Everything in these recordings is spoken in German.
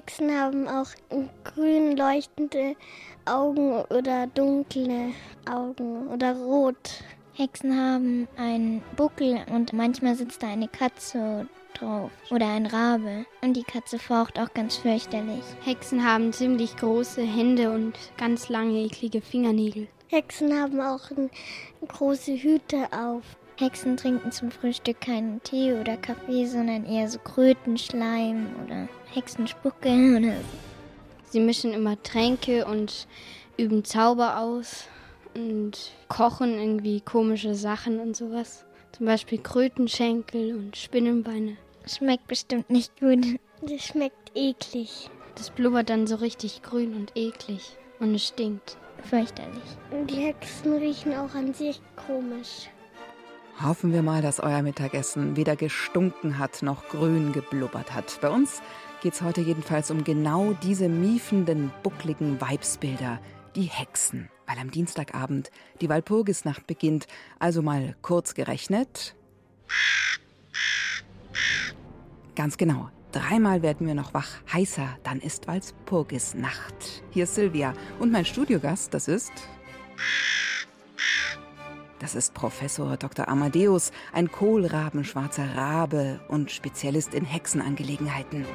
Hexen haben auch grün leuchtende Augen oder dunkle Augen oder rot. Hexen haben einen Buckel und manchmal sitzt da eine Katze drauf oder ein Rabe. Und die Katze faucht auch ganz fürchterlich. Hexen haben ziemlich große Hände und ganz lange, eklige Fingernägel. Hexen haben auch große Hüte auf. Hexen trinken zum Frühstück keinen Tee oder Kaffee, sondern eher so Krötenschleim oder Hexenspucke oder so. Sie mischen immer Tränke und üben Zauber aus und kochen irgendwie komische Sachen und sowas. Zum Beispiel Krötenschenkel und Spinnenbeine. Schmeckt bestimmt nicht gut. Das schmeckt eklig. Das blubbert dann so richtig grün und eklig und es stinkt. Fürchterlich. Und die Hexen riechen auch an sich komisch. Hoffen wir mal, dass euer Mittagessen weder gestunken hat noch grün geblubbert hat. Bei uns geht es heute jedenfalls um genau diese miefenden, buckligen Weibsbilder, die Hexen. Weil am Dienstagabend die Walpurgisnacht beginnt. Also mal kurz gerechnet. Ganz genau. Dreimal werden wir noch wach. Heißer, dann ist Walpurgisnacht. Hier ist Silvia und mein Studiogast, das ist. Das ist Professor Dr. Amadeus, ein kohlrabenschwarzer Rabe und Spezialist in Hexenangelegenheiten.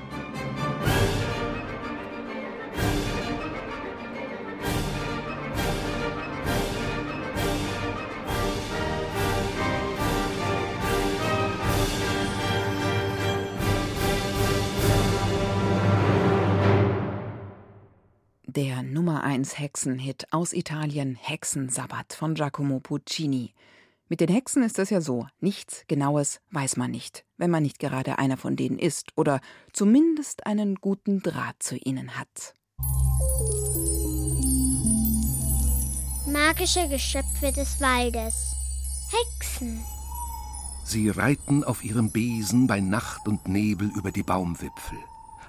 Der Nummer 1 Hexenhit aus Italien Hexensabbat von Giacomo Puccini. Mit den Hexen ist es ja so, nichts Genaues weiß man nicht, wenn man nicht gerade einer von denen ist oder zumindest einen guten Draht zu ihnen hat. Magische Geschöpfe des Waldes. Hexen. Sie reiten auf ihrem Besen bei Nacht und Nebel über die Baumwipfel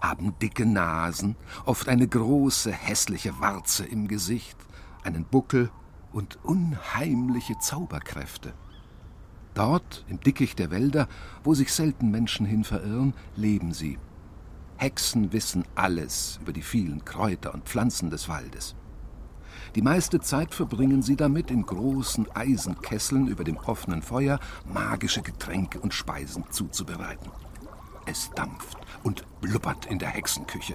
haben dicke Nasen, oft eine große, hässliche Warze im Gesicht, einen Buckel und unheimliche Zauberkräfte. Dort, im Dickicht der Wälder, wo sich selten Menschen hin verirren, leben sie. Hexen wissen alles über die vielen Kräuter und Pflanzen des Waldes. Die meiste Zeit verbringen sie damit, in großen Eisenkesseln über dem offenen Feuer magische Getränke und Speisen zuzubereiten. Es dampft und blubbert in der Hexenküche.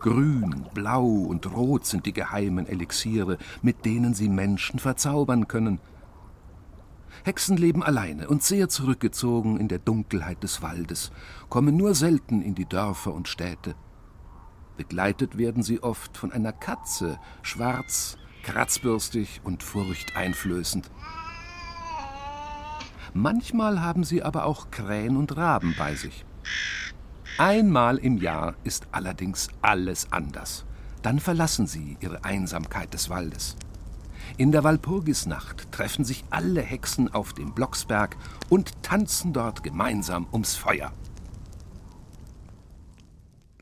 Grün, blau und rot sind die geheimen Elixiere, mit denen sie Menschen verzaubern können. Hexen leben alleine und sehr zurückgezogen in der Dunkelheit des Waldes, kommen nur selten in die Dörfer und Städte. Begleitet werden sie oft von einer Katze, schwarz, kratzbürstig und furchteinflößend. Manchmal haben sie aber auch Krähen und Raben bei sich. Einmal im Jahr ist allerdings alles anders. Dann verlassen sie ihre Einsamkeit des Waldes. In der Walpurgisnacht treffen sich alle Hexen auf dem Blocksberg und tanzen dort gemeinsam ums Feuer.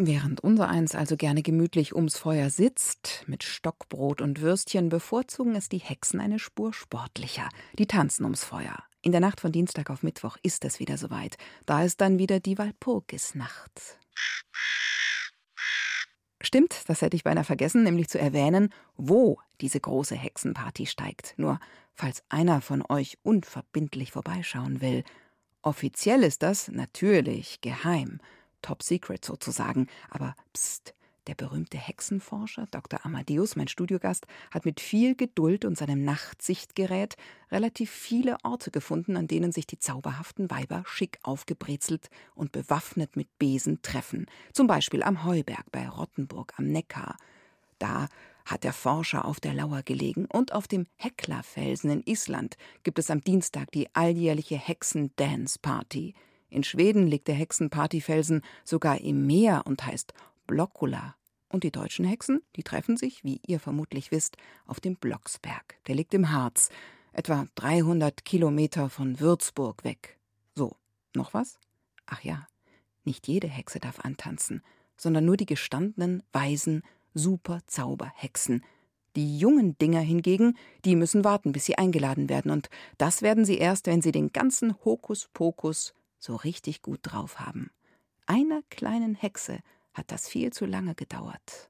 Während unsereins also gerne gemütlich ums Feuer sitzt, mit Stockbrot und Würstchen, bevorzugen es die Hexen eine Spur sportlicher. Die tanzen ums Feuer. In der Nacht von Dienstag auf Mittwoch ist es wieder soweit. Da ist dann wieder die Walpurgisnacht. Stimmt, das hätte ich beinahe vergessen, nämlich zu erwähnen, wo diese große Hexenparty steigt. Nur, falls einer von euch unverbindlich vorbeischauen will. Offiziell ist das natürlich geheim. Top Secret sozusagen. Aber pst, der berühmte Hexenforscher Dr. Amadeus, mein Studiogast, hat mit viel Geduld und seinem Nachtsichtgerät relativ viele Orte gefunden, an denen sich die zauberhaften Weiber schick aufgebrezelt und bewaffnet mit Besen treffen. Zum Beispiel am Heuberg bei Rottenburg am Neckar. Da hat der Forscher auf der Lauer gelegen und auf dem Hecklerfelsen in Island gibt es am Dienstag die alljährliche Hexen-Dance-Party. In Schweden liegt der Hexenpartyfelsen sogar im Meer und heißt Blockula. Und die deutschen Hexen, die treffen sich, wie ihr vermutlich wisst, auf dem Blocksberg. Der liegt im Harz, etwa 300 Kilometer von Würzburg weg. So, noch was? Ach ja, nicht jede Hexe darf antanzen, sondern nur die gestandenen, weisen, super Zauberhexen. Die jungen Dinger hingegen, die müssen warten, bis sie eingeladen werden, und das werden sie erst, wenn sie den ganzen Hokuspokus so richtig gut drauf haben. Einer kleinen Hexe hat das viel zu lange gedauert.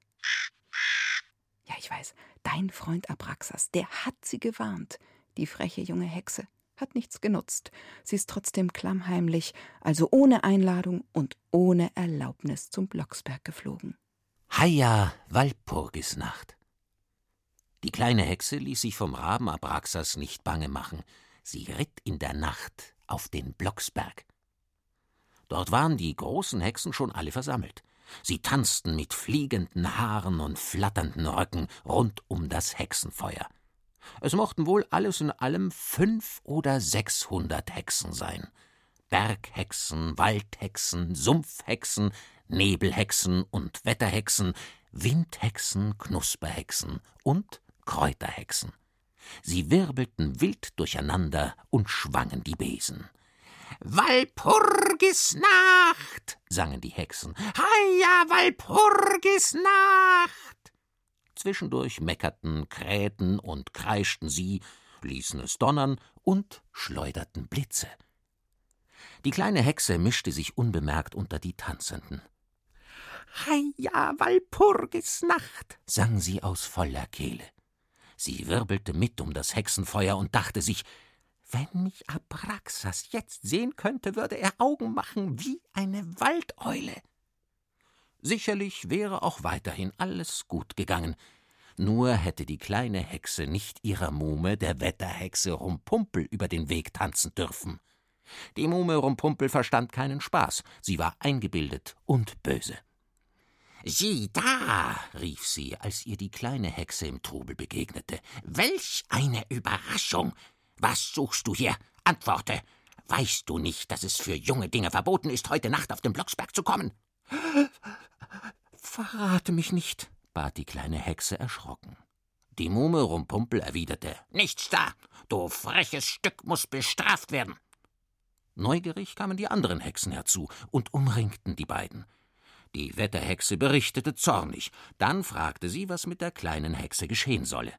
Ja, ich weiß, dein Freund Abraxas, der hat sie gewarnt. Die freche junge Hexe hat nichts genutzt. Sie ist trotzdem klammheimlich, also ohne Einladung und ohne Erlaubnis zum Blocksberg geflogen. Heia Walpurgisnacht. Die kleine Hexe ließ sich vom Raben Abraxas nicht bange machen. Sie ritt in der Nacht auf den Blocksberg. Dort waren die großen Hexen schon alle versammelt. Sie tanzten mit fliegenden Haaren und flatternden Röcken rund um das Hexenfeuer. Es mochten wohl alles in allem fünf oder sechshundert Hexen sein. Berghexen, Waldhexen, Sumpfhexen, Nebelhexen und Wetterhexen, Windhexen, Knusperhexen und Kräuterhexen. Sie wirbelten wild durcheinander und schwangen die Besen. Walpurgisnacht, sangen die Hexen. Heia, Walpurgisnacht! Zwischendurch meckerten, krähten und kreischten sie, ließen es donnern und schleuderten Blitze. Die kleine Hexe mischte sich unbemerkt unter die Tanzenden. Heia, Walpurgisnacht, sang sie aus voller Kehle. Sie wirbelte mit um das Hexenfeuer und dachte sich, wenn mich Abraxas jetzt sehen könnte, würde er Augen machen wie eine Waldeule. Sicherlich wäre auch weiterhin alles gut gegangen, nur hätte die kleine Hexe nicht ihrer Muhme, der Wetterhexe Rumpumpel, über den Weg tanzen dürfen. Die Muhme Rumpumpel verstand keinen Spaß, sie war eingebildet und böse. Sieh da, rief sie, als ihr die kleine Hexe im Trubel begegnete. Welch eine Überraschung! Was suchst du hier? Antworte. Weißt du nicht, dass es für junge Dinge verboten ist, heute Nacht auf den Blocksberg zu kommen? Verrate mich nicht, bat die kleine Hexe erschrocken. Die Muhme Rumpumpel erwiderte: Nichts da! Du freches Stück musst bestraft werden! Neugierig kamen die anderen Hexen herzu und umringten die beiden. Die Wetterhexe berichtete zornig, dann fragte sie, was mit der kleinen Hexe geschehen solle.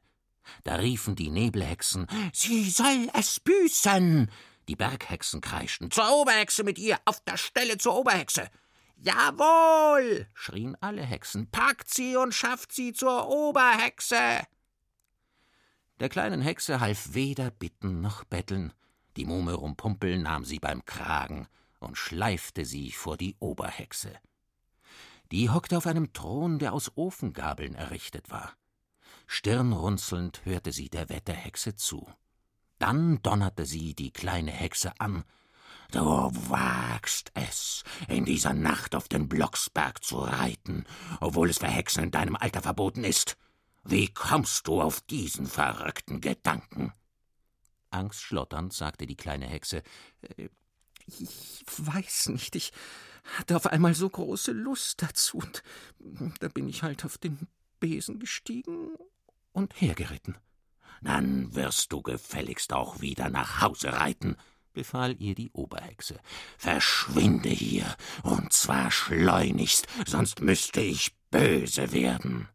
Da riefen die Nebelhexen, sie soll es büßen. Die Berghexen kreischten, zur Oberhexe mit ihr, auf der Stelle zur Oberhexe. Jawohl, schrien alle Hexen, packt sie und schafft sie zur Oberhexe. Der kleinen Hexe half weder bitten noch betteln. Die Muhme Rumpumpel nahm sie beim Kragen und schleifte sie vor die Oberhexe. Die hockte auf einem Thron, der aus Ofengabeln errichtet war. Stirnrunzelnd hörte sie der Wetterhexe zu. Dann donnerte sie die kleine Hexe an. Du wagst es, in dieser Nacht auf den Blocksberg zu reiten, obwohl es für Hexen in deinem Alter verboten ist. Wie kommst du auf diesen verrückten Gedanken? Angstschlotternd sagte die kleine Hexe. Äh, ich weiß nicht, ich hatte auf einmal so große Lust dazu, und da bin ich halt auf den Besen gestiegen und hergeritten. Dann wirst du gefälligst auch wieder nach Hause reiten, befahl ihr die Oberhexe. Verschwinde hier, und zwar schleunigst, sonst müsste ich böse werden.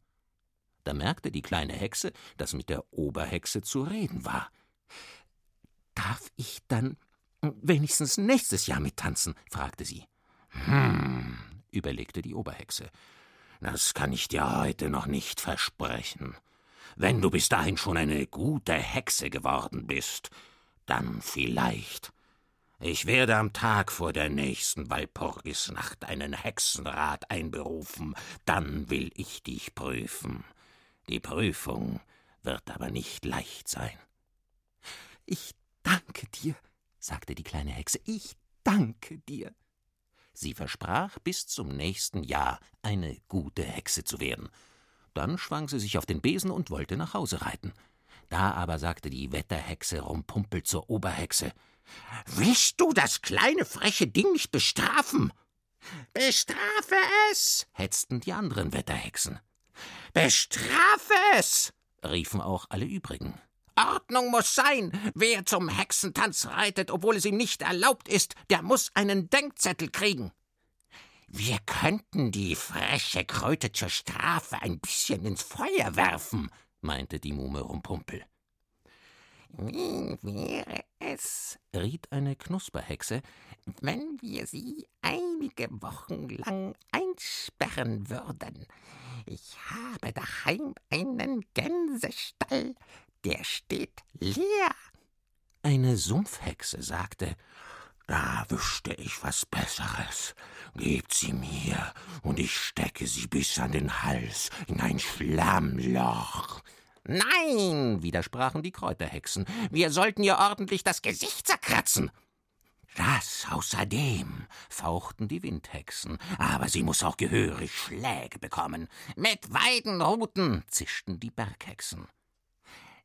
Da merkte die kleine Hexe, dass mit der Oberhexe zu reden war. Darf ich dann wenigstens nächstes Jahr mittanzen? fragte sie. Hm, überlegte die Oberhexe. Das kann ich dir heute noch nicht versprechen. Wenn du bis dahin schon eine gute Hexe geworden bist, dann vielleicht. Ich werde am Tag vor der nächsten Walpurgisnacht einen Hexenrat einberufen, dann will ich dich prüfen. Die Prüfung wird aber nicht leicht sein. Ich danke dir, sagte die kleine Hexe, ich danke dir. Sie versprach, bis zum nächsten Jahr eine gute Hexe zu werden, dann schwang sie sich auf den Besen und wollte nach Hause reiten. Da aber sagte die Wetterhexe Rumpumpel zur Oberhexe Willst du das kleine freche Ding nicht bestrafen? Bestrafe es, hetzten die anderen Wetterhexen. Bestrafe es, riefen auch alle übrigen. Ordnung muss sein. Wer zum Hexentanz reitet, obwohl es ihm nicht erlaubt ist, der muss einen Denkzettel kriegen. Wir könnten die freche Kröte zur Strafe ein bisschen ins Feuer werfen, meinte die Muhme Rumpumpel. Wie wäre es, riet eine Knusperhexe, wenn wir sie einige Wochen lang einsperren würden? Ich habe daheim einen Gänsestall, der steht leer. Eine Sumpfhexe sagte, da wüsste ich was Besseres. Gebt sie mir, und ich stecke sie bis an den Hals in ein Schlammloch. Nein, widersprachen die Kräuterhexen, wir sollten ihr ordentlich das Gesicht zerkratzen. Das außerdem, fauchten die Windhexen, aber sie muss auch gehörig Schläge bekommen. Mit Weidenruten, zischten die Berghexen.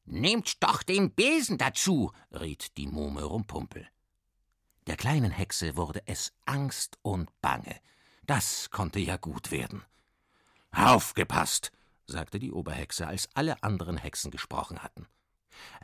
Nehmt doch den Besen dazu, riet die Muhme Rumpumpel. Der kleinen Hexe wurde es Angst und Bange. Das konnte ja gut werden. Aufgepasst, sagte die Oberhexe, als alle anderen Hexen gesprochen hatten.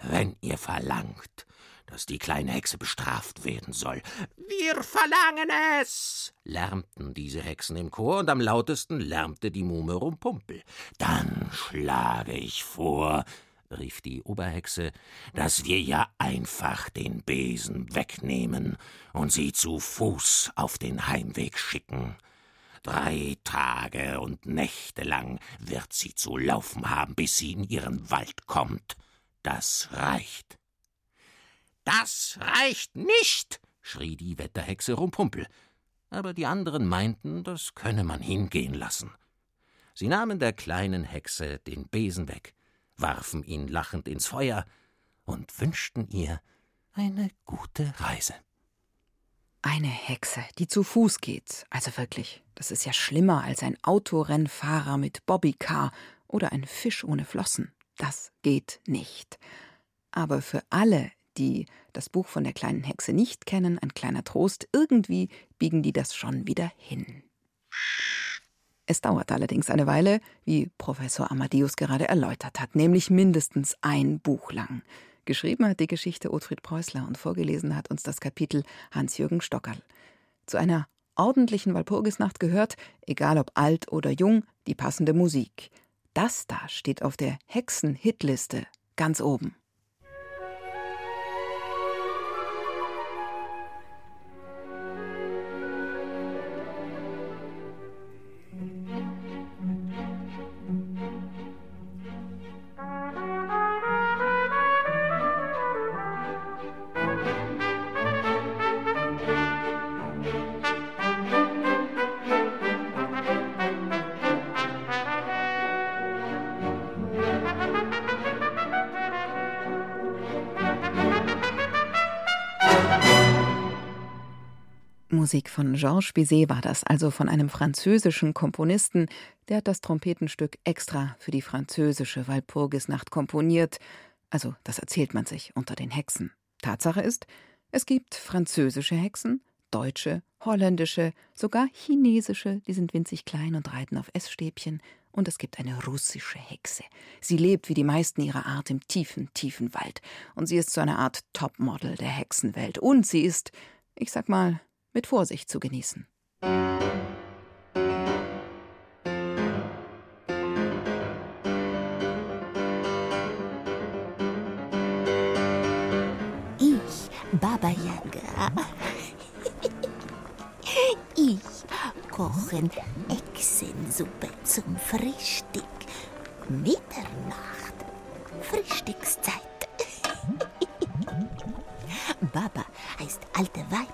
Wenn ihr verlangt, dass die kleine Hexe bestraft werden soll. Wir verlangen es! lärmten diese Hexen im Chor, und am lautesten lärmte die Muhme Rumpumpel. Dann schlage ich vor, rief die Oberhexe, dass wir ja einfach den Besen wegnehmen und sie zu Fuß auf den Heimweg schicken. Drei Tage und Nächte lang wird sie zu laufen haben, bis sie in ihren Wald kommt. Das reicht. Das reicht nicht, schrie die Wetterhexe Rumpumpel. Aber die anderen meinten, das könne man hingehen lassen. Sie nahmen der kleinen Hexe den Besen weg, warfen ihn lachend ins Feuer und wünschten ihr eine gute Reise. Eine Hexe, die zu Fuß geht. Also wirklich, das ist ja schlimmer als ein Autorennfahrer mit Bobbycar oder ein Fisch ohne Flossen. Das geht nicht. Aber für alle, die das Buch von der kleinen Hexe nicht kennen, ein kleiner Trost, irgendwie biegen die das schon wieder hin. Es dauert allerdings eine Weile, wie Professor Amadeus gerade erläutert hat, nämlich mindestens ein Buch lang. Geschrieben hat die Geschichte Ottfried Preußler und vorgelesen hat uns das Kapitel Hans-Jürgen Stockerl. Zu einer ordentlichen Walpurgisnacht gehört, egal ob alt oder jung, die passende Musik. Das da steht auf der Hexen-Hitliste ganz oben. Georges Bizet war das, also von einem französischen Komponisten, der hat das Trompetenstück extra für die französische Walpurgisnacht komponiert. Also, das erzählt man sich unter den Hexen. Tatsache ist, es gibt französische Hexen, deutsche, holländische, sogar chinesische, die sind winzig klein und reiten auf Essstäbchen, und es gibt eine russische Hexe. Sie lebt wie die meisten ihrer Art im tiefen, tiefen Wald, und sie ist so eine Art Topmodel der Hexenwelt, und sie ist, ich sag mal, mit Vorsicht zu genießen. Ich, Baba Yaga. Ich kochen Echsensuppe zum Frühstück. Mitternacht. Frühstückszeit. Baba heißt alte Weib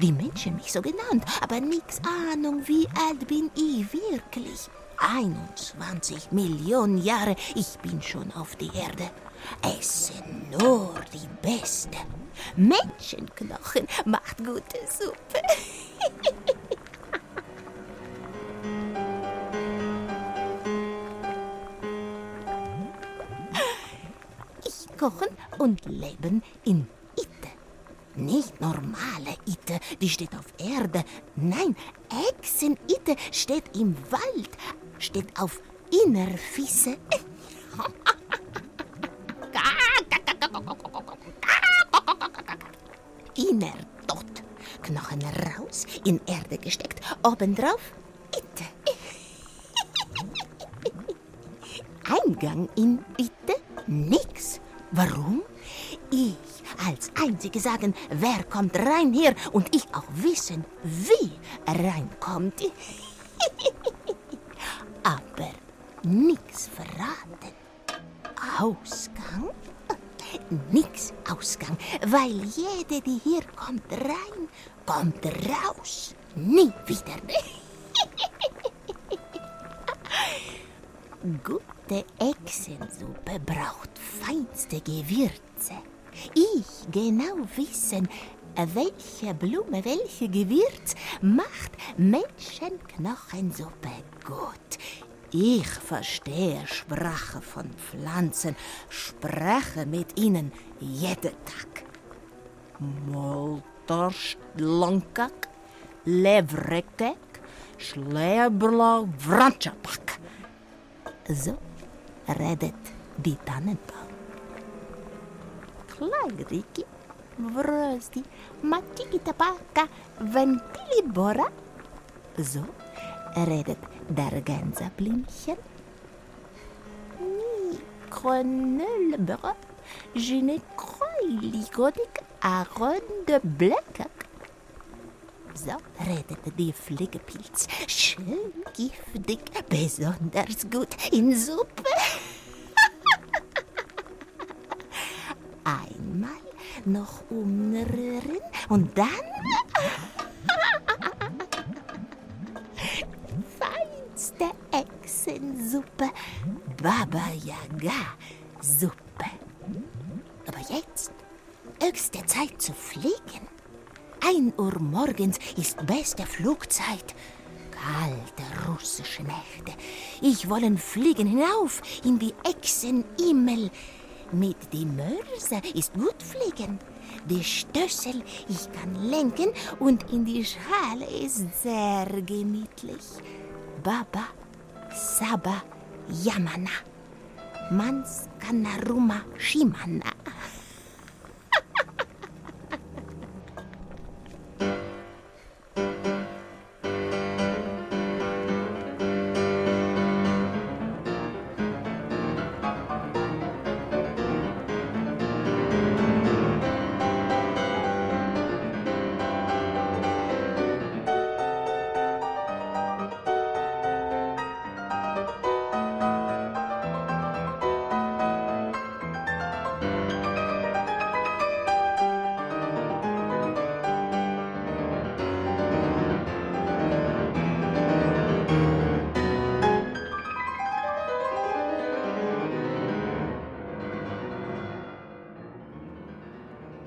die Menschen mich so genannt, aber nix Ahnung, wie alt bin ich wirklich. 21 Millionen Jahre, ich bin schon auf die Erde. Essen nur die Beste. Menschenknochen macht gute Suppe. ich kochen und leben in Itte, die steht auf Erde. Nein, Echsen-Itte steht im Wald, steht auf Innerfisse. Inner dort, Knochen raus, in Erde gesteckt, obendrauf Itte. Eingang in Itte? Nix. Warum? Ich als Einzige sagen, wer kommt rein hier und ich auch wissen, wie reinkommt. Aber nix verraten. Ausgang? Nix Ausgang, weil jede, die hier kommt rein, kommt raus. Nie wieder. Gute Echsensuppe braucht feinste Gewürze. Ich genau wissen, welche Blume, welche Gewürz macht Menschenknochensuppe gut. Ich verstehe Sprache von Pflanzen, spreche mit ihnen jeden Tag. Molterstlankak, levrekek, schleberla wranchapak. So redet die Tannenbaum. Kleinriki, vrösti, matikitapaka, ventilibora. So redet der Gänseblümchen. Mikronölbere, je ne crois ligodik aron de blöckek. So redet die Fliegepilz. Schön giftig, besonders gut in Suppe. Einmal noch umrühren und dann feinste Echsensuppe, Baba Yaga Suppe. Aber jetzt höchste Zeit zu fliegen. Ein Uhr morgens ist beste Flugzeit. Kalte russische Nächte. Ich wollen fliegen hinauf in die Echsenhimmel. Mit die Mörser ist gut fliegen. Die Stößel, ich kann lenken und in die Schale ist sehr gemütlich. Baba, Saba, Yamana. Mans Kanaruma Shimana.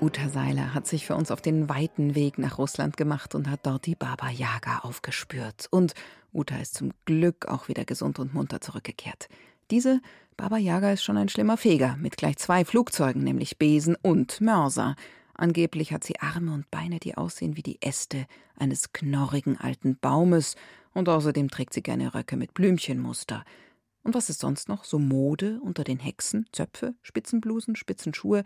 Uta Seiler hat sich für uns auf den weiten Weg nach Russland gemacht und hat dort die Baba Yaga aufgespürt. Und Uta ist zum Glück auch wieder gesund und munter zurückgekehrt. Diese Baba Yaga ist schon ein schlimmer Feger mit gleich zwei Flugzeugen, nämlich Besen und Mörser. Angeblich hat sie Arme und Beine, die aussehen wie die Äste eines knorrigen alten Baumes, und außerdem trägt sie gerne Röcke mit Blümchenmuster. Und was ist sonst noch so Mode unter den Hexen? Zöpfe, Spitzenblusen, Spitzenschuhe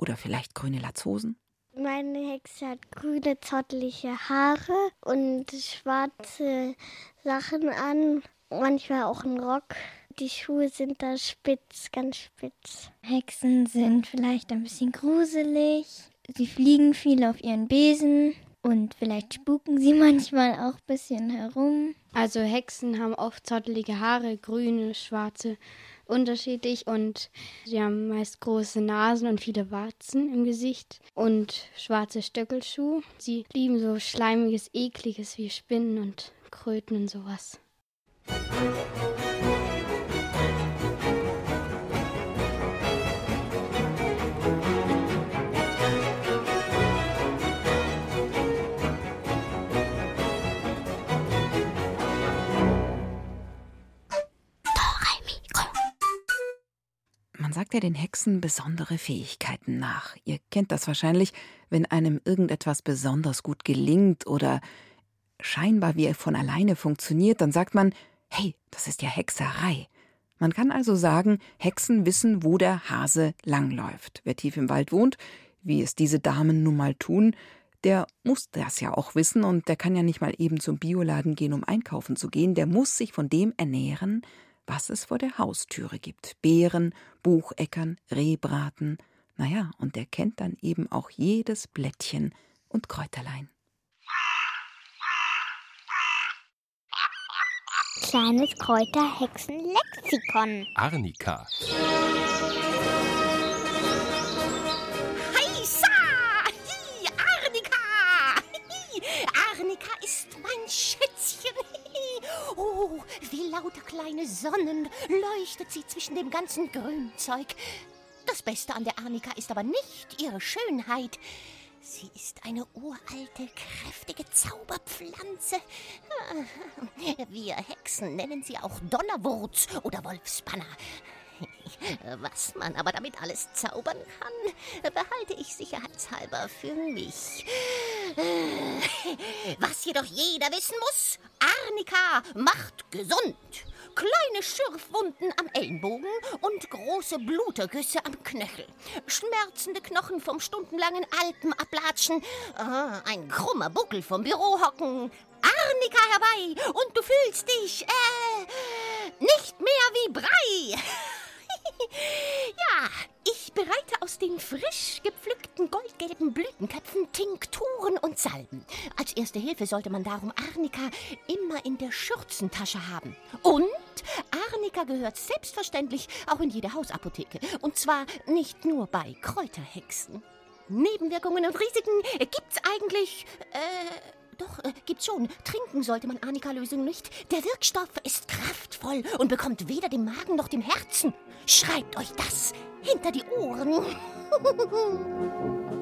oder vielleicht grüne Latzhosen? Meine Hexe hat grüne, zottelige Haare und schwarze Sachen an. Manchmal auch einen Rock. Die Schuhe sind da spitz, ganz spitz. Hexen sind vielleicht ein bisschen gruselig. Sie fliegen viel auf ihren Besen und vielleicht spuken sie manchmal auch ein bisschen herum. Also Hexen haben oft zottelige Haare, grüne, schwarze, unterschiedlich und sie haben meist große Nasen und viele Warzen im Gesicht und schwarze Stöckelschuhe. Sie lieben so schleimiges, ekliges wie Spinnen und Kröten und sowas. Man sagt ja den Hexen besondere Fähigkeiten nach. Ihr kennt das wahrscheinlich, wenn einem irgendetwas besonders gut gelingt oder scheinbar wie von alleine funktioniert, dann sagt man, hey, das ist ja Hexerei. Man kann also sagen, Hexen wissen, wo der Hase langläuft. Wer tief im Wald wohnt, wie es diese Damen nun mal tun, der muss das ja auch wissen und der kann ja nicht mal eben zum Bioladen gehen, um einkaufen zu gehen. Der muss sich von dem ernähren, was es vor der Haustüre gibt. Beeren, Bucheckern, Rehbraten. Naja, und der kennt dann eben auch jedes Blättchen und Kräuterlein. Kleines Kräuterhexenlexikon. Arnika. Oh, wie lauter kleine Sonnen leuchtet sie zwischen dem ganzen Grünzeug. Das Beste an der Arnika ist aber nicht ihre Schönheit. Sie ist eine uralte, kräftige Zauberpflanze. Wir Hexen nennen sie auch Donnerwurz oder Wolfsbanner. Was man aber damit alles zaubern kann, behalte ich sicherheitshalber für mich. Was jedoch jeder wissen muss, Arnika macht gesund. Kleine Schürfwunden am Ellenbogen und große Blutergüsse am Knöchel. Schmerzende Knochen vom stundenlangen Alpenablatschen. Ah, ein krummer Buckel vom Büro hocken. Arnika herbei und du fühlst dich, äh, nicht mehr wie Brei. ja, ich bereite aus den frisch gepflückten goldgelben Blütenköpfen Tinkturen und Salben. Als erste Hilfe sollte man darum Arnika immer in der Schürzentasche haben. Und Arnika gehört selbstverständlich auch in jede Hausapotheke. Und zwar nicht nur bei Kräuterhexen. Nebenwirkungen und Risiken gibt's eigentlich, äh, doch, äh, gibt's schon. Trinken sollte man Arnika-Lösung nicht. Der Wirkstoff ist kraftvoll und bekommt weder dem Magen noch dem Herzen. Schreibt euch das hinter die Ohren.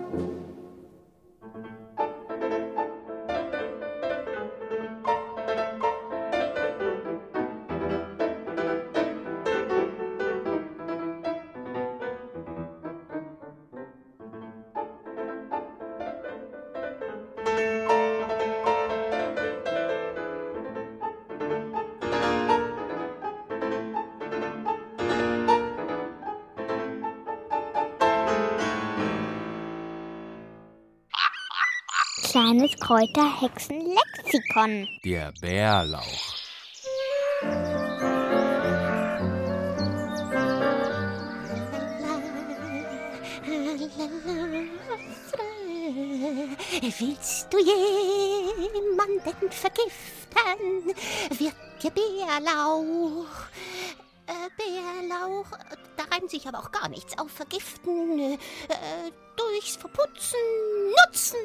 Kleines Kräuterhexenlexikon. Der Bärlauch. Willst du jemanden vergiften, wird dir Bärlauch. Äh, Bärlauch, da reimt sich aber auch gar nichts auf vergiften, äh, durchs Verputzen, nutzen.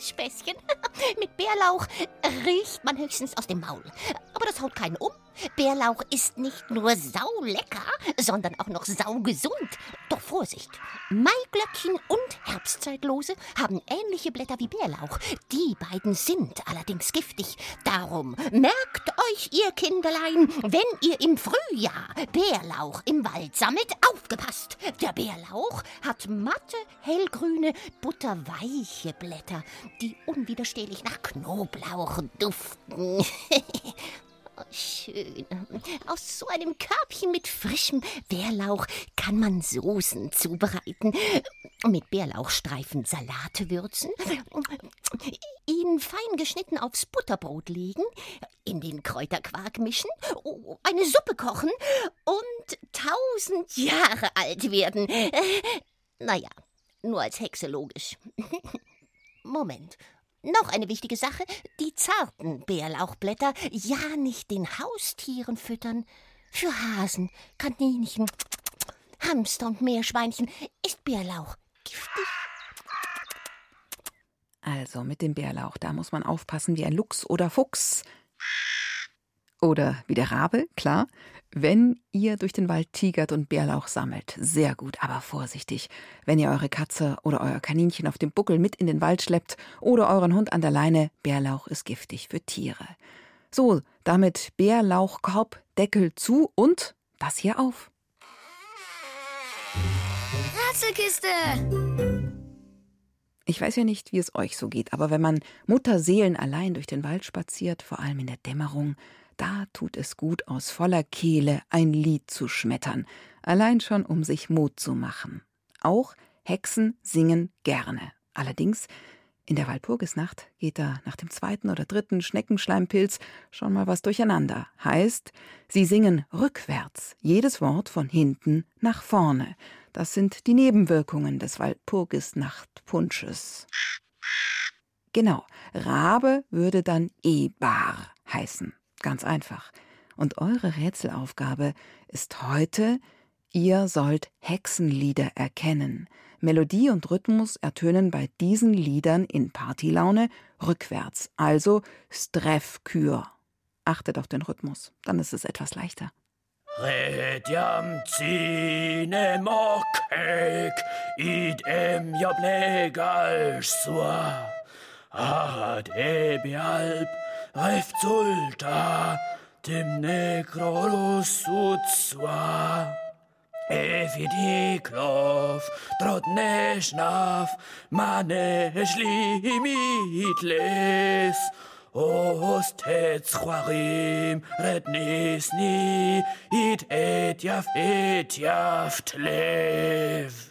Späßchen. Mit Bärlauch riecht man höchstens aus dem Maul. Aber das haut keinen um. Bärlauch ist nicht nur saulecker, sondern auch noch saugesund. Doch Vorsicht! Maiglöckchen und Herbstzeitlose haben ähnliche Blätter wie Bärlauch. Die beiden sind allerdings giftig. Darum merkt euch, ihr Kinderlein, wenn ihr im Frühjahr Bärlauch im Wald sammelt, aufgepasst! Der Bärlauch hat matte, hellgrüne, butterweiche Blätter, die unwiderstehlich nach Knoblauch duften. Schön. Aus so einem Körbchen mit frischem Bärlauch kann man Soßen zubereiten. Mit Bärlauchstreifen Salate würzen, ihn fein geschnitten aufs Butterbrot legen, in den Kräuterquark mischen, eine Suppe kochen und tausend Jahre alt werden. Naja, nur als Hexe logisch. Moment. Noch eine wichtige Sache. Die zarten Bärlauchblätter ja nicht den Haustieren füttern. Für Hasen, Kaninchen, Hamster und Meerschweinchen ist Bärlauch giftig. Also mit dem Bärlauch, da muss man aufpassen wie ein Luchs oder Fuchs. Oder wie der Rabe, klar. Wenn ihr durch den Wald tigert und Bärlauch sammelt, sehr gut, aber vorsichtig. Wenn ihr eure Katze oder euer Kaninchen auf dem Buckel mit in den Wald schleppt oder euren Hund an der Leine, Bärlauch ist giftig für Tiere. So, damit Bärlauchkorb, Deckel zu und das hier auf. Ratzelkiste! Ich weiß ja nicht, wie es euch so geht, aber wenn man Mutterseelen allein durch den Wald spaziert, vor allem in der Dämmerung, da tut es gut, aus voller Kehle ein Lied zu schmettern, allein schon, um sich Mut zu machen. Auch Hexen singen gerne. Allerdings, in der Walpurgisnacht geht da nach dem zweiten oder dritten Schneckenschleimpilz schon mal was durcheinander. Heißt, sie singen rückwärts, jedes Wort von hinten nach vorne. Das sind die Nebenwirkungen des Walpurgisnachtpunsches. Genau, Rabe würde dann Ebar heißen. Ganz einfach. Und eure Rätselaufgabe ist heute, ihr sollt Hexenlieder erkennen. Melodie und Rhythmus ertönen bei diesen Liedern in Partylaune rückwärts, also Strefkür. Achtet auf den Rhythmus, dann ist es etwas leichter. Redjam cine mokek, idem joblegal sua. Ad ebi alp, refzulta, tim necrolus utsua. Evidiklov, trotnešnaf, maneš limitles. Ostets chwarim, rednisni, id etjaf etjaf tlev.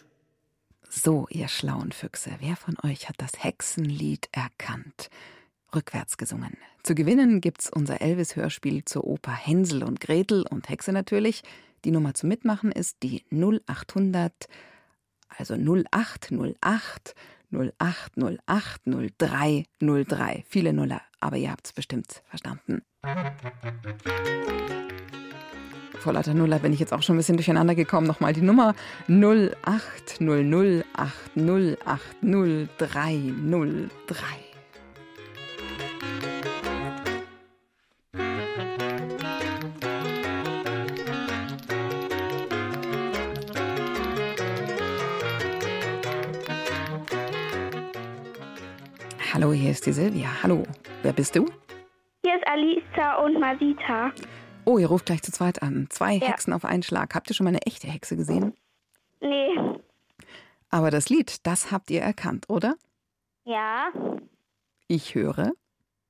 So, ihr schlauen Füchse, wer von euch hat das Hexenlied erkannt? Rückwärts gesungen. Zu gewinnen gibt's unser Elvis-Hörspiel zur Oper Hänsel und Gretel und Hexe natürlich. Die Nummer zum Mitmachen ist die 0800, also 0808 0808 0303. Viele Nuller, aber ihr habt's bestimmt verstanden. Vor lauter Nuller bin ich jetzt auch schon ein bisschen durcheinander gekommen. Nochmal die Nummer 080080800303. Hallo, hier ist die Silvia. Hallo, wer bist du? Hier ist Alisa und Masita. Oh, ihr ruft gleich zu zweit an. Zwei Ja. Hexen auf einen Schlag. Habt ihr schon mal eine echte Hexe gesehen? Nee. Aber das Lied, das habt ihr erkannt, oder? Ja. Ich höre.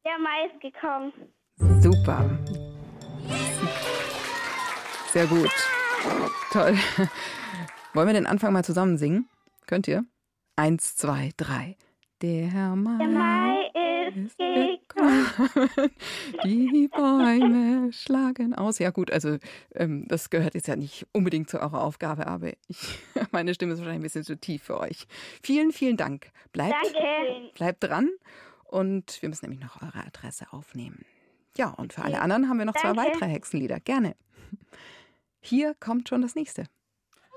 Der Mai ist gekommen. Super. Sehr gut. Toll. Wollen wir den Anfang mal zusammen singen? Könnt ihr? Eins, zwei, drei. Der Mai, Der Mai ist gekommen. Die Bäume schlagen aus. Ja gut, also ähm, das gehört jetzt ja nicht unbedingt zu eurer Aufgabe, aber ich, meine Stimme ist wahrscheinlich ein bisschen zu tief für euch. Vielen, vielen Dank. Bleibt, Danke. bleibt dran und wir müssen nämlich noch eure Adresse aufnehmen. Ja, und für alle anderen haben wir noch zwei Danke. weitere Hexenlieder. Gerne. Hier kommt schon das nächste.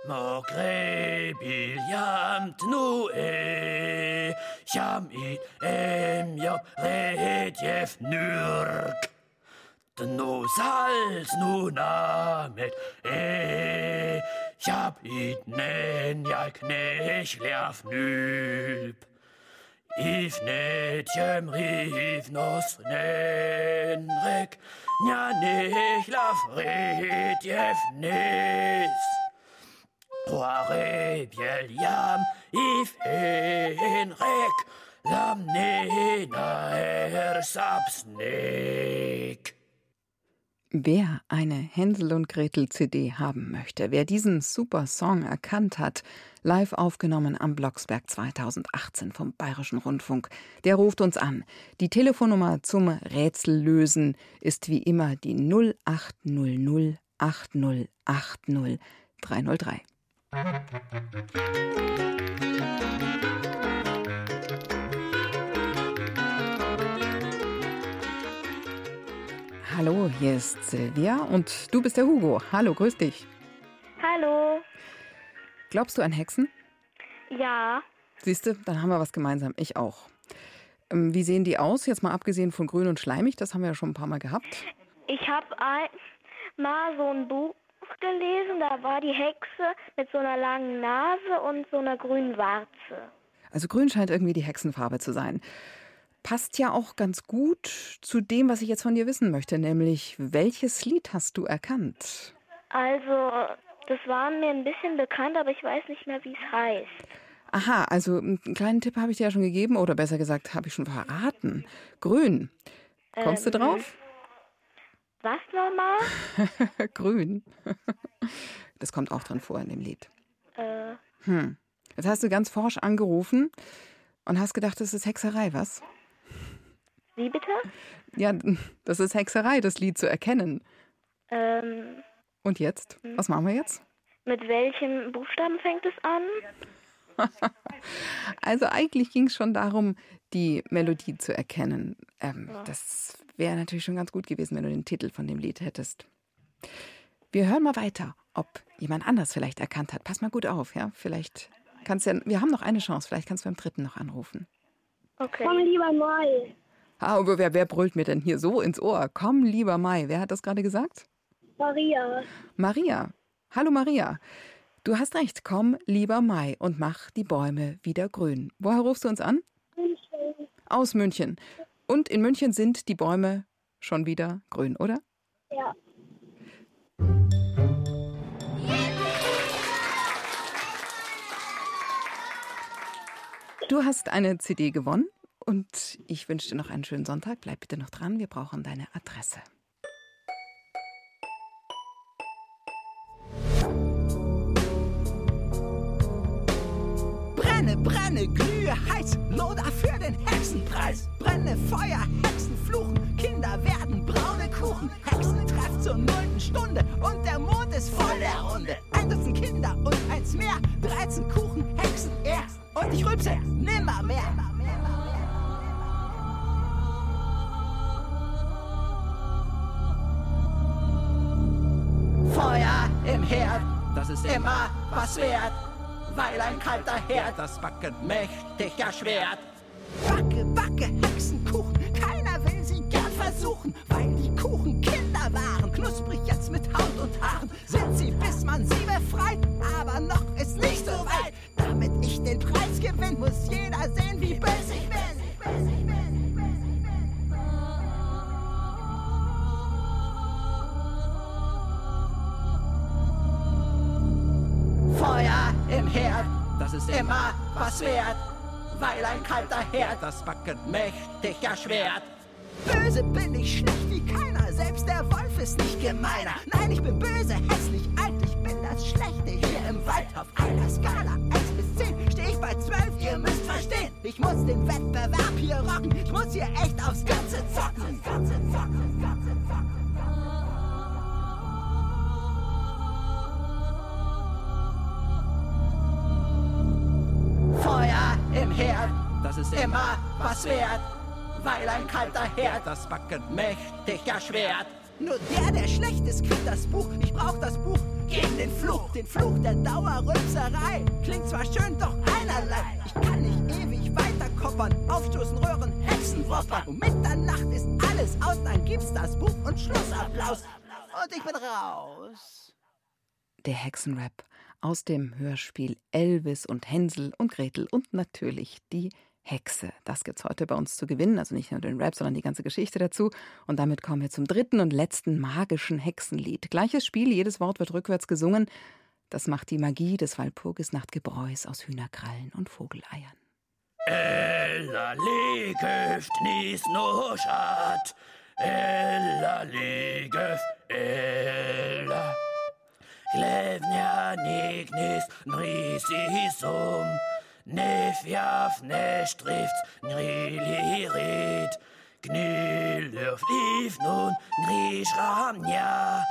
Mogrebil jamt nu e, jam i em job redjef nürk. Dno salz nu namet e, jab it nen ja knech lerf nüb. If net jem rief nos nenrek, nja nech laf redjef nes. Poire biel jam if henrek lam nena er sapsnek. Wer eine Hänsel und Gretel CD haben möchte, wer diesen super Song erkannt hat, live aufgenommen am Blocksberg 2018 vom Bayerischen Rundfunk, der ruft uns an. Die Telefonnummer zum Rätsellösen ist wie immer die 0800 8080 303. Hallo, hier ist Silvia und du bist der Hugo. Hallo, grüß dich. Hallo. Glaubst du an Hexen? Ja. Siehst du, dann haben wir was gemeinsam. Ich auch. Ähm, Wie sehen die aus? Jetzt mal abgesehen von grün und schleimig, das haben wir ja schon ein paar Mal gehabt. Ich habe mal so ein Buch gelesen, da war die Hexe mit so einer langen Nase und so einer grünen Warze. Also grün scheint irgendwie die Hexenfarbe zu sein. Passt ja auch ganz gut zu dem, was ich jetzt von dir wissen möchte, nämlich welches Lied hast du erkannt? Also, das war mir ein bisschen bekannt, aber ich weiß nicht mehr, wie es heißt. Aha, also einen kleinen Tipp habe ich dir ja schon gegeben, oder besser gesagt, habe ich schon verraten. Grün. Kommst du Ähm, drauf? Was nochmal? Grün. Das kommt auch drin vor in dem Lied. Äh, Hm. Jetzt hast du ganz forsch angerufen und hast gedacht, das ist Hexerei, was? wie bitte? Ja, das ist Hexerei, das Lied zu erkennen. Ähm, Und jetzt? Was machen wir jetzt? mit welchem Buchstaben fängt es an? Also eigentlich ging es schon darum, die Melodie zu erkennen. Ähm, das wäre natürlich schon ganz gut gewesen, wenn du den Titel von dem Lied hättest. Wir hören mal weiter, ob jemand anders vielleicht erkannt hat. Pass mal gut auf, ja? Vielleicht kannst du ja, wir haben noch eine Chance, vielleicht kannst du beim dritten noch anrufen. Okay. Komm lieber Mai. Ah, aber wer, wer brüllt mir denn hier so ins Ohr? Komm, lieber Mai. Wer hat das gerade gesagt? Maria. Maria. Hallo Maria. Du hast recht, komm, lieber Mai, und mach die Bäume wieder grün. Woher rufst du uns an? München. Aus München. Und in München sind die Bäume schon wieder grün, oder? Ja. Du hast eine CD gewonnen und ich wünsche dir noch einen schönen Sonntag. Bleib bitte noch dran, wir brauchen deine Adresse. Brenne, brenne, glühe, heiß, Feuer, Hexen fluchen, Kinder werden braune Kuchen. Hexentreff zur nullten Stunde und der Mond ist voll der Runde. Ein Dutzend Kinder und eins mehr, 13 Kuchen, Hexen er. Und ich rülpse, nimmer mehr. Feuer im Herd, das ist immer was wert, weil ein kalter Herd das Backen mächtig erschwert. Backe, versuchen, weil die Kuchen Kinder waren, knusprig jetzt mit Haut und Haaren, sind sie, bis man sie befreit, aber noch ist nicht so weit. Damit ich den Preis gewinn, muss jeder sehen, wie böse ich bin. Ich bin. Feuer im Herd, das ist immer was wert, weil ein kalter Herd das Backen mächtig erschwert. Böse bin ich schlecht wie keiner, selbst der Wolf ist nicht gemeiner. Nein, ich bin böse, hässlich, alt, ich bin das Schlechte hier im Wald. Auf einer Skala 1 bis 10 stehe ich bei 12, ihr müsst verstehen. Ich muss den Wettbewerb hier rocken, ich muss hier echt aufs Ganze zocken. Ganze zocken, aufs Ganze zocken. Feuer im Herd, das ist immer was wert, weil ein kalter Herd das Backen mächtig erschwert. Nur der, der schlecht ist, kriegt das Buch. Ich brauch das Buch gegen den Fluch. Den Fluch der Dauerrülpserei. Klingt zwar schön, doch einerlei. Ich kann nicht ewig weiter koppern. Aufstoßen, röhren, Hexenwoppern. Um Mitternacht ist alles aus, dann gibt's das Buch und Schlussapplaus. Und ich bin raus. Der Hexenrap aus dem Hörspiel Elvis und Hänsel und Gretel und natürlich die Hexe. Das gibt's heute bei uns zu gewinnen, also nicht nur den Rap, sondern die ganze Geschichte dazu. Und damit kommen wir zum dritten und letzten magischen Hexenlied. Gleiches Spiel, jedes Wort wird rückwärts gesungen. Das macht die Magie des Walpurgisnachtgebräus aus Hühnerkrallen und Vogeleiern. Ella legeft nis no schat. Ella legeft, Ella. Glevnja nignis nrisisum. Nefjaf nestrift nrilirit. Gnilöf lief nun nrischramja.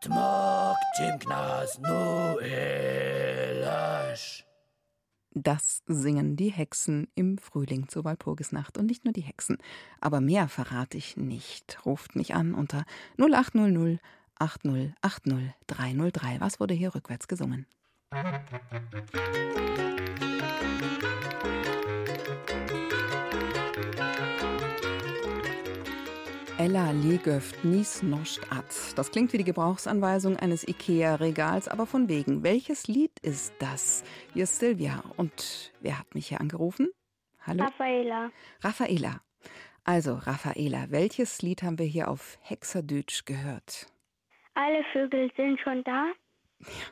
Tmok tim knas no elasch. Das singen die Hexen im Frühling zur Walpurgisnacht. Und nicht nur die Hexen. Aber mehr verrate ich nicht. Ruft mich an unter 0800 8080 303. Was wurde hier rückwärts gesungen? Ella legöft nies noscht at. Das klingt wie die Gebrauchsanweisung eines IKEA-Regals, aber von wegen. Welches Lied ist das? Hier ist Silvia. Und wer hat mich hier angerufen? Hallo? Raffaela. Raffaela. Also, Raffaela, welches Lied haben wir hier auf Hexerdütsch gehört? Alle Vögel sind schon da.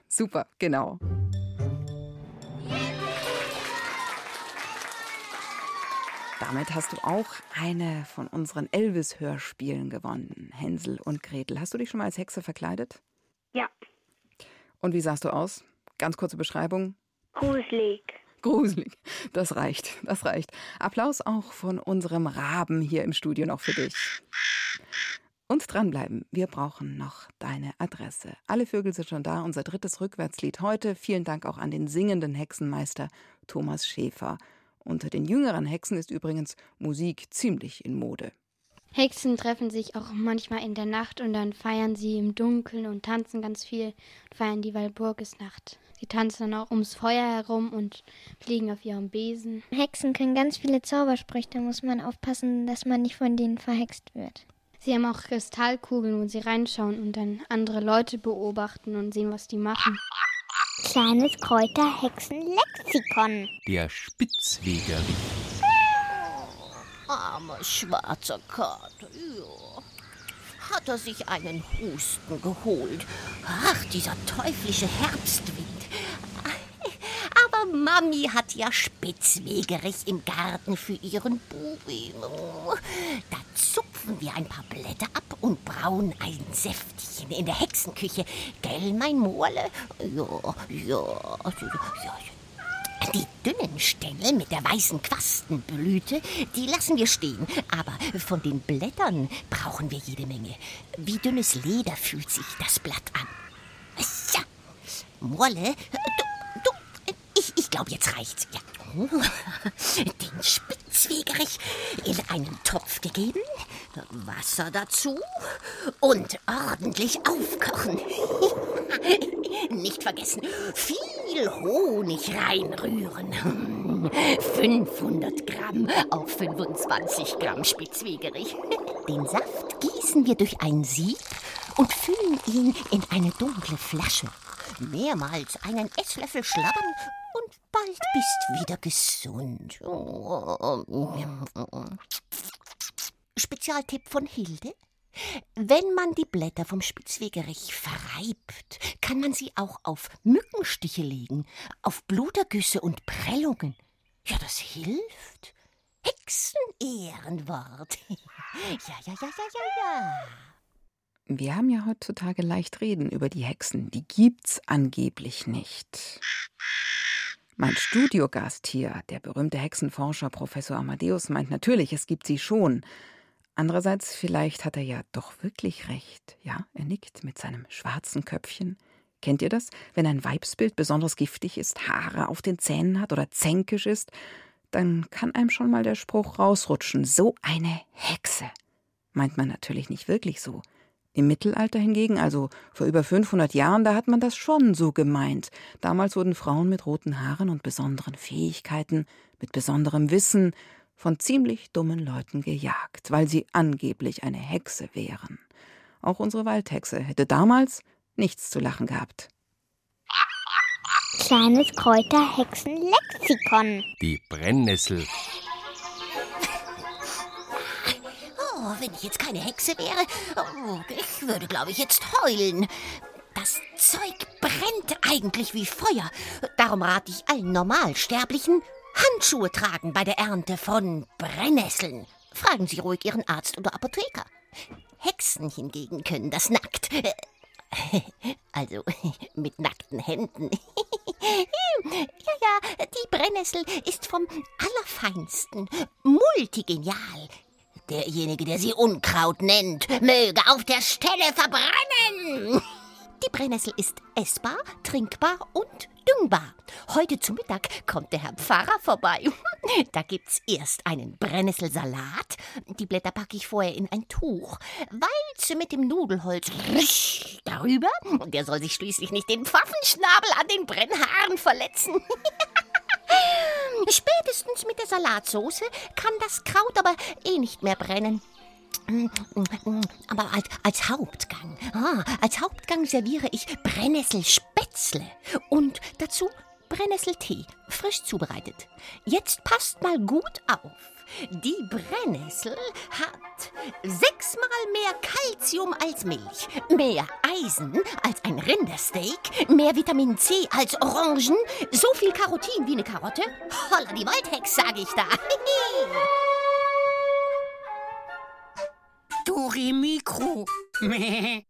Super, genau. damit hast du auch eine von unseren Elvis-Hörspielen gewonnen, Hänsel und Gretel. Hast du dich schon mal als Hexe verkleidet? Ja. Und wie sahst du aus? Ganz kurze Beschreibung. Gruselig. Gruselig. Das reicht, das reicht. Applaus auch von unserem Raben hier im Studio noch für dich. Und dranbleiben, wir brauchen noch deine Adresse. Alle Vögel sind schon da, unser drittes Rückwärtslied heute. Vielen Dank auch an den singenden Hexenmeister Thomas Schäfer. Unter den jüngeren Hexen ist übrigens Musik ziemlich in Mode. Hexen treffen sich auch manchmal in der Nacht und dann feiern sie im Dunkeln und tanzen ganz viel und feiern die Walburgisnacht. Sie tanzen dann auch ums Feuer herum und fliegen auf ihrem Besen. Hexen können ganz viele Zaubersprüche, da muss man aufpassen, dass man nicht von denen verhext wird. Sie haben auch Kristallkugeln, wo sie reinschauen und dann andere Leute beobachten und sehen, was die machen. Kleines Kräuterhexenlexikon. Der Spitzwegerich. Armer schwarzer Kater. Ja. Hat er sich einen Husten geholt. Ach, dieser teuflische Herbstwind. Mami hat ja Spitzwegerich im Garten für ihren Bubi. Da zupfen wir ein paar Blätter ab und brauen ein Säftchen in der Hexenküche. Gell, mein Morle? Ja, ja, ja. Die dünnen Stängel mit der weißen Quastenblüte, die lassen wir stehen. Aber von den Blättern brauchen wir jede Menge. Wie dünnes Leder fühlt sich das Blatt an. Ja, Morle, du, du, ich, ich glaube, jetzt reicht's. Ja. Den Spitzwegerich in einen Topf gegeben, Wasser dazu und ordentlich aufkochen. Nicht vergessen, viel Honig reinrühren. 500 Gramm auf 25 Gramm Spitzwegerich. Den Saft gießen wir durch ein Sieb und füllen ihn in eine dunkle Flasche. Mehrmals einen Esslöffel schlabbern bald bist wieder gesund. Spezialtipp von Hilde? Wenn man die Blätter vom Spitzwegerich verreibt, kann man sie auch auf Mückenstiche legen, auf Blutergüsse und Prellungen. Ja, das hilft. Hexenehrenwort. ja, ja, ja, ja, ja, ja. Wir haben ja heutzutage leicht reden über die Hexen. Die gibt's angeblich nicht. Mein Studiogast hier, der berühmte Hexenforscher Professor Amadeus, meint natürlich, es gibt sie schon. Andererseits, vielleicht hat er ja doch wirklich recht. Ja, er nickt mit seinem schwarzen Köpfchen. Kennt ihr das? Wenn ein Weibsbild besonders giftig ist, Haare auf den Zähnen hat oder zänkisch ist, dann kann einem schon mal der Spruch rausrutschen. So eine Hexe. Meint man natürlich nicht wirklich so. Im Mittelalter hingegen, also vor über 500 Jahren, da hat man das schon so gemeint. Damals wurden Frauen mit roten Haaren und besonderen Fähigkeiten, mit besonderem Wissen von ziemlich dummen Leuten gejagt, weil sie angeblich eine Hexe wären. Auch unsere Waldhexe hätte damals nichts zu lachen gehabt. Kleines Kräuterhexenlexikon. Die Brennnessel. Wenn ich jetzt keine Hexe wäre, oh, ich würde, glaube ich, jetzt heulen. Das Zeug brennt eigentlich wie Feuer. Darum rate ich allen Normalsterblichen, Handschuhe tragen bei der Ernte von Brennnesseln. Fragen Sie ruhig Ihren Arzt oder Apotheker. Hexen hingegen können das nackt. Also mit nackten Händen. Ja, ja, die Brennnessel ist vom Allerfeinsten, multigenial. Derjenige, der sie Unkraut nennt, möge auf der Stelle verbrennen. Die Brennnessel ist essbar, trinkbar und düngbar. Heute zu Mittag kommt der Herr Pfarrer vorbei. Da gibt's erst einen Brennnesselsalat. Die Blätter packe ich vorher in ein Tuch. Walze mit dem Nudelholz darüber. Der soll sich schließlich nicht den Pfaffenschnabel an den Brennhaaren verletzen. Spätestens mit der Salatsauce kann das Kraut aber eh nicht mehr brennen. Aber als, als Hauptgang, ah, als Hauptgang serviere ich Brennnesselspätzle und dazu Brennnesseltee, frisch zubereitet. Jetzt passt mal gut auf. Die Brennnessel hat sechsmal mehr Kalzium als Milch, mehr Eisen als ein Rindersteak, mehr Vitamin C als Orangen, so viel Karotin wie eine Karotte. Holla die Waldhex, sag ich da. Doremikro.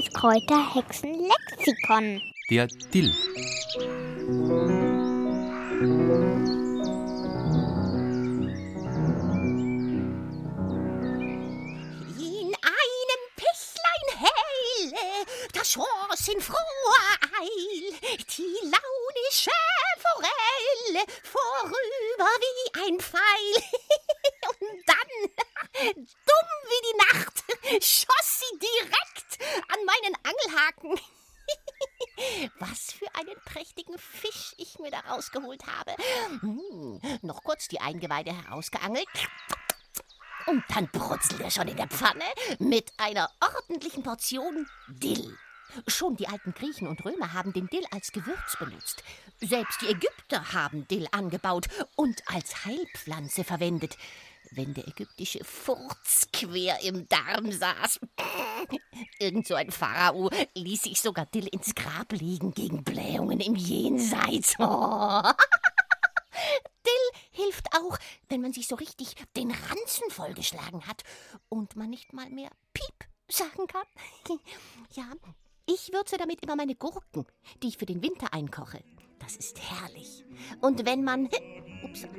Kleines Kräuterhexen-Lexikon. Der Dill. In einem Pichlein helle, da schoss in froher Eil die launische Forelle vorüber wie ein Pfeil. Und dann, dumm wie die Nacht, schoss sie direkt an meinen Angelhaken. Was für einen prächtigen Fisch ich mir da rausgeholt habe. Hm, noch kurz die Eingeweide herausgeangelt. Und dann brutzelt er schon in der Pfanne mit einer ordentlichen Portion Dill. Schon die alten Griechen und Römer haben den Dill als Gewürz benutzt. Selbst die Ägypter haben Dill angebaut und als Heilpflanze verwendet. Wenn der ägyptische Furz quer im Darm saß. Irgend so ein Pharao ließ sich sogar Dill ins Grab legen gegen Blähungen im Jenseits. Dill hilft auch, wenn man sich so richtig den Ranzen vollgeschlagen hat und man nicht mal mehr Piep sagen kann. Ja, ich würze damit immer meine Gurken, die ich für den Winter einkoche. Das ist herrlich. Und wenn man. Ups.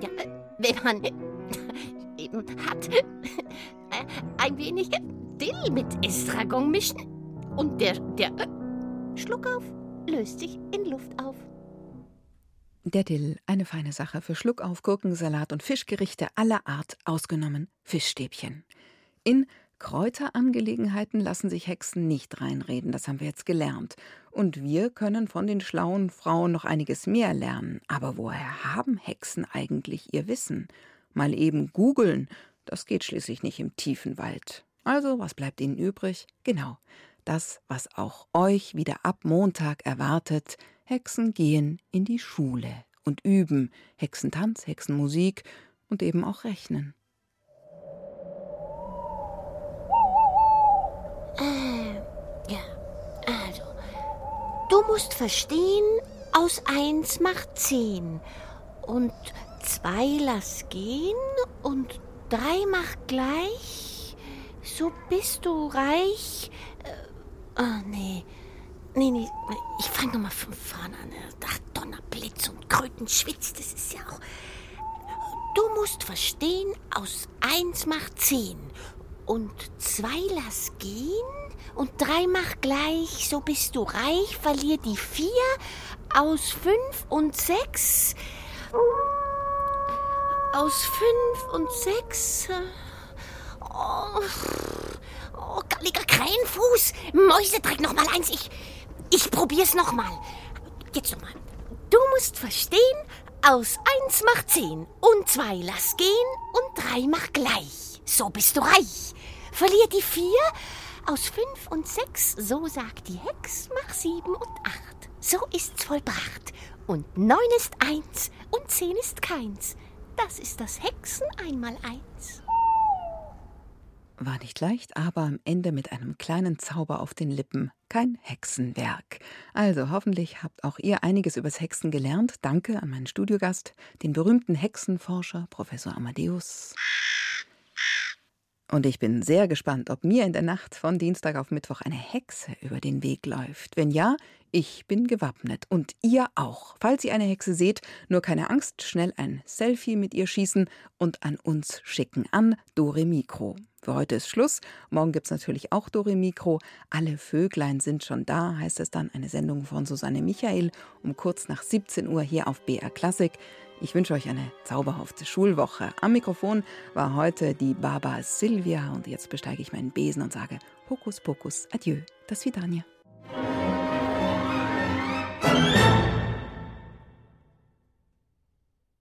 Ja, wenn man eben hat. Ein wenig Dill mit Estragon mischen. Und der, der Schluckauf löst sich in Luft auf. Der Dill, eine feine Sache für Schluckauf, Gurkensalat und Fischgerichte aller Art, ausgenommen Fischstäbchen. In Kräuterangelegenheiten lassen sich Hexen nicht reinreden, das haben wir jetzt gelernt. Und wir können von den schlauen Frauen noch einiges mehr lernen. Aber woher haben Hexen eigentlich ihr Wissen? Mal eben googeln, das geht schließlich nicht im tiefen Wald. Also, was bleibt ihnen übrig? Genau, das, was auch euch wieder ab Montag erwartet. Hexen gehen in die Schule und üben Hexentanz, Hexenmusik und eben auch rechnen. Äh, ja, also. Du musst verstehen, aus eins macht zehn. Und zwei lass gehen und drei macht gleich. So bist du reich. Äh, oh, nee. Nee, nee, ich fange nochmal von vorne an. Ach, Donnerblitz und Krötenschwitz, das ist ja auch. Du musst verstehen, aus eins macht zehn. Und zwei lass gehen und drei mach gleich, so bist du reich, verlier die vier aus fünf und sechs. Aus fünf und sechs. Oh, oh galliger Krähenfuß. Mäusedreck noch mal eins. Ich, ich probier's noch mal. Jetzt noch mal. Du musst verstehen, aus eins macht zehn und zwei lass gehen und drei mach gleich. So bist du reich. Verlier die vier aus fünf und sechs, so sagt die Hex, mach sieben und acht. So ist's vollbracht. Und neun ist eins und zehn ist keins. Das ist das Hexen einmal eins. War nicht leicht, aber am Ende mit einem kleinen Zauber auf den Lippen. Kein Hexenwerk. Also hoffentlich habt auch ihr einiges übers Hexen gelernt. Danke an meinen Studiogast, den berühmten Hexenforscher Professor Amadeus. Und ich bin sehr gespannt, ob mir in der Nacht von Dienstag auf Mittwoch eine Hexe über den Weg läuft. Wenn ja, ich bin gewappnet und ihr auch. Falls ihr eine Hexe seht, nur keine Angst, schnell ein Selfie mit ihr schießen und an uns schicken an Dore Mikro. Für heute ist Schluss. Morgen gibt es natürlich auch Dore Mikro. Alle Vöglein sind schon da, heißt es dann. Eine Sendung von Susanne Michael um kurz nach 17 Uhr hier auf BR Klassik. Ich wünsche euch eine zauberhafte Schulwoche. Am Mikrofon war heute die Baba Silvia und jetzt besteige ich meinen Besen und sage Hokus Pokus, Adieu, das Vidania.